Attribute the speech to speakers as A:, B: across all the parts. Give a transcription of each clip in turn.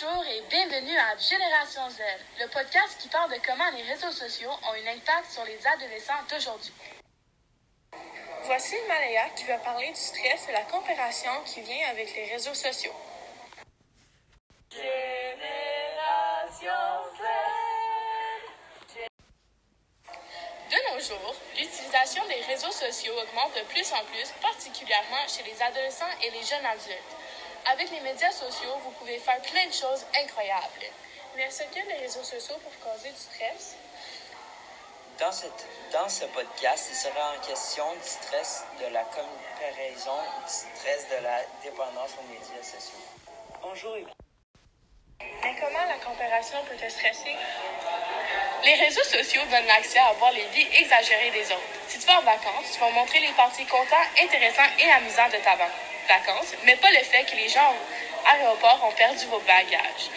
A: Bonjour et bienvenue à Génération Z, le podcast qui parle de comment les réseaux sociaux ont un impact sur les adolescents d'aujourd'hui.
B: Voici Malaya qui va parler du stress et la comparaison qui vient avec les réseaux sociaux.
A: De nos jours, l'utilisation des réseaux sociaux augmente de plus en plus, particulièrement chez les adolescents et les jeunes adultes. Avec les médias sociaux, vous pouvez faire plein de choses incroyables.
B: Mais est-ce que les réseaux sociaux peuvent causer du stress?
C: Dans, ce podcast, il sera en question du stress, de la comparaison, du stress de la dépendance aux médias sociaux. Bonjour et
B: Mais comment la comparaison peut te stresser?
A: Les réseaux sociaux donnent l'accès à voir les vies exagérées des autres. Si tu vas en vacances, tu vas montrer les parties contents, intéressants et amusants de ta vacances, mais pas le fait que les gens à l'aéroport ont perdu vos bagages.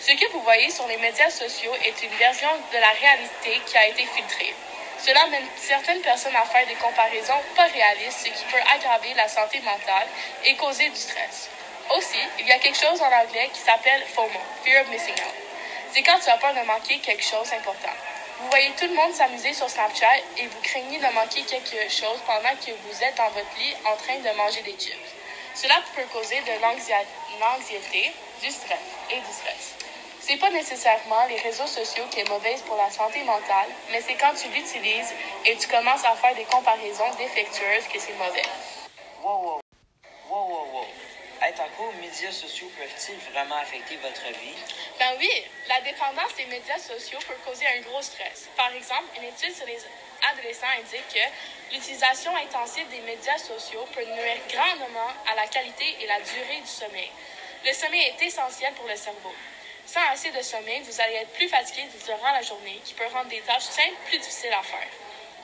A: Ce que vous voyez sur les médias sociaux est une version de la réalité qui a été filtrée. Cela mène certaines personnes à faire des comparaisons pas réalistes, ce qui peut aggraver la santé mentale et causer du stress. Aussi, il y a quelque chose en anglais qui s'appelle FOMO, Fear of Missing Out. C'est quand tu as peur de manquer quelque chose d'important. Vous voyez tout le monde s'amuser sur Snapchat et vous craignez de manquer quelque chose pendant que vous êtes dans votre lit en train de manger des chips. Cela peut causer de l'anxiété, du stress et du stress. C'est pas nécessairement les réseaux sociaux qui est mauvaise pour la santé mentale, mais c'est quand tu l'utilises et tu commences à faire des comparaisons défectueuses que c'est mauvais.
C: Médias sociaux peuvent-ils vraiment affecter votre vie?
A: Ben oui, la dépendance des médias sociaux peut causer un gros stress. Par exemple, une étude sur les adolescents indique que l'utilisation intensive des médias sociaux peut nuire grandement à la qualité et la durée du sommeil. Le sommeil est essentiel pour le cerveau. Sans assez de sommeil, vous allez être plus fatigué durant la journée, qui peut rendre des tâches simples plus difficiles à faire.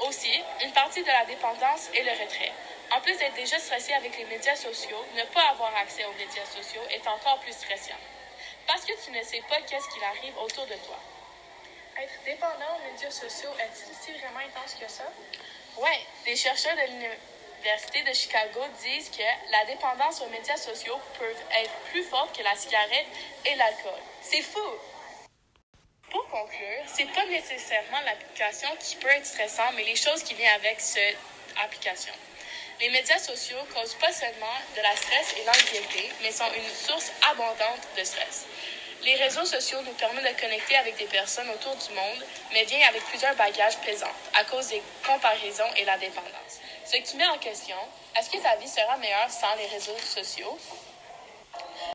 A: Aussi, une partie de la dépendance est le retrait. En plus d'être déjà stressé avec les médias sociaux, ne pas avoir accès aux médias sociaux est encore plus stressant. Parce que tu ne sais pas qu'est-ce qu'il arrive autour de toi.
B: Être dépendant aux médias sociaux est-il si vraiment intense que ça?
A: Oui, des chercheurs de l'Université de Chicago disent que la dépendance aux médias sociaux peut être plus forte que la cigarette et l'alcool. C'est fou! Pour conclure, c'est pas nécessairement l'application qui peut être stressante, mais les choses qui viennent avec cette application. Les médias sociaux causent pas seulement de la stress et l'anxiété, mais sont une source abondante de stress. Les réseaux sociaux nous permettent de connecter avec des personnes autour du monde, mais viennent avec plusieurs bagages pesants à cause des comparaisons et la dépendance. Ce qui met en question, est-ce que ta vie sera meilleure sans les réseaux sociaux?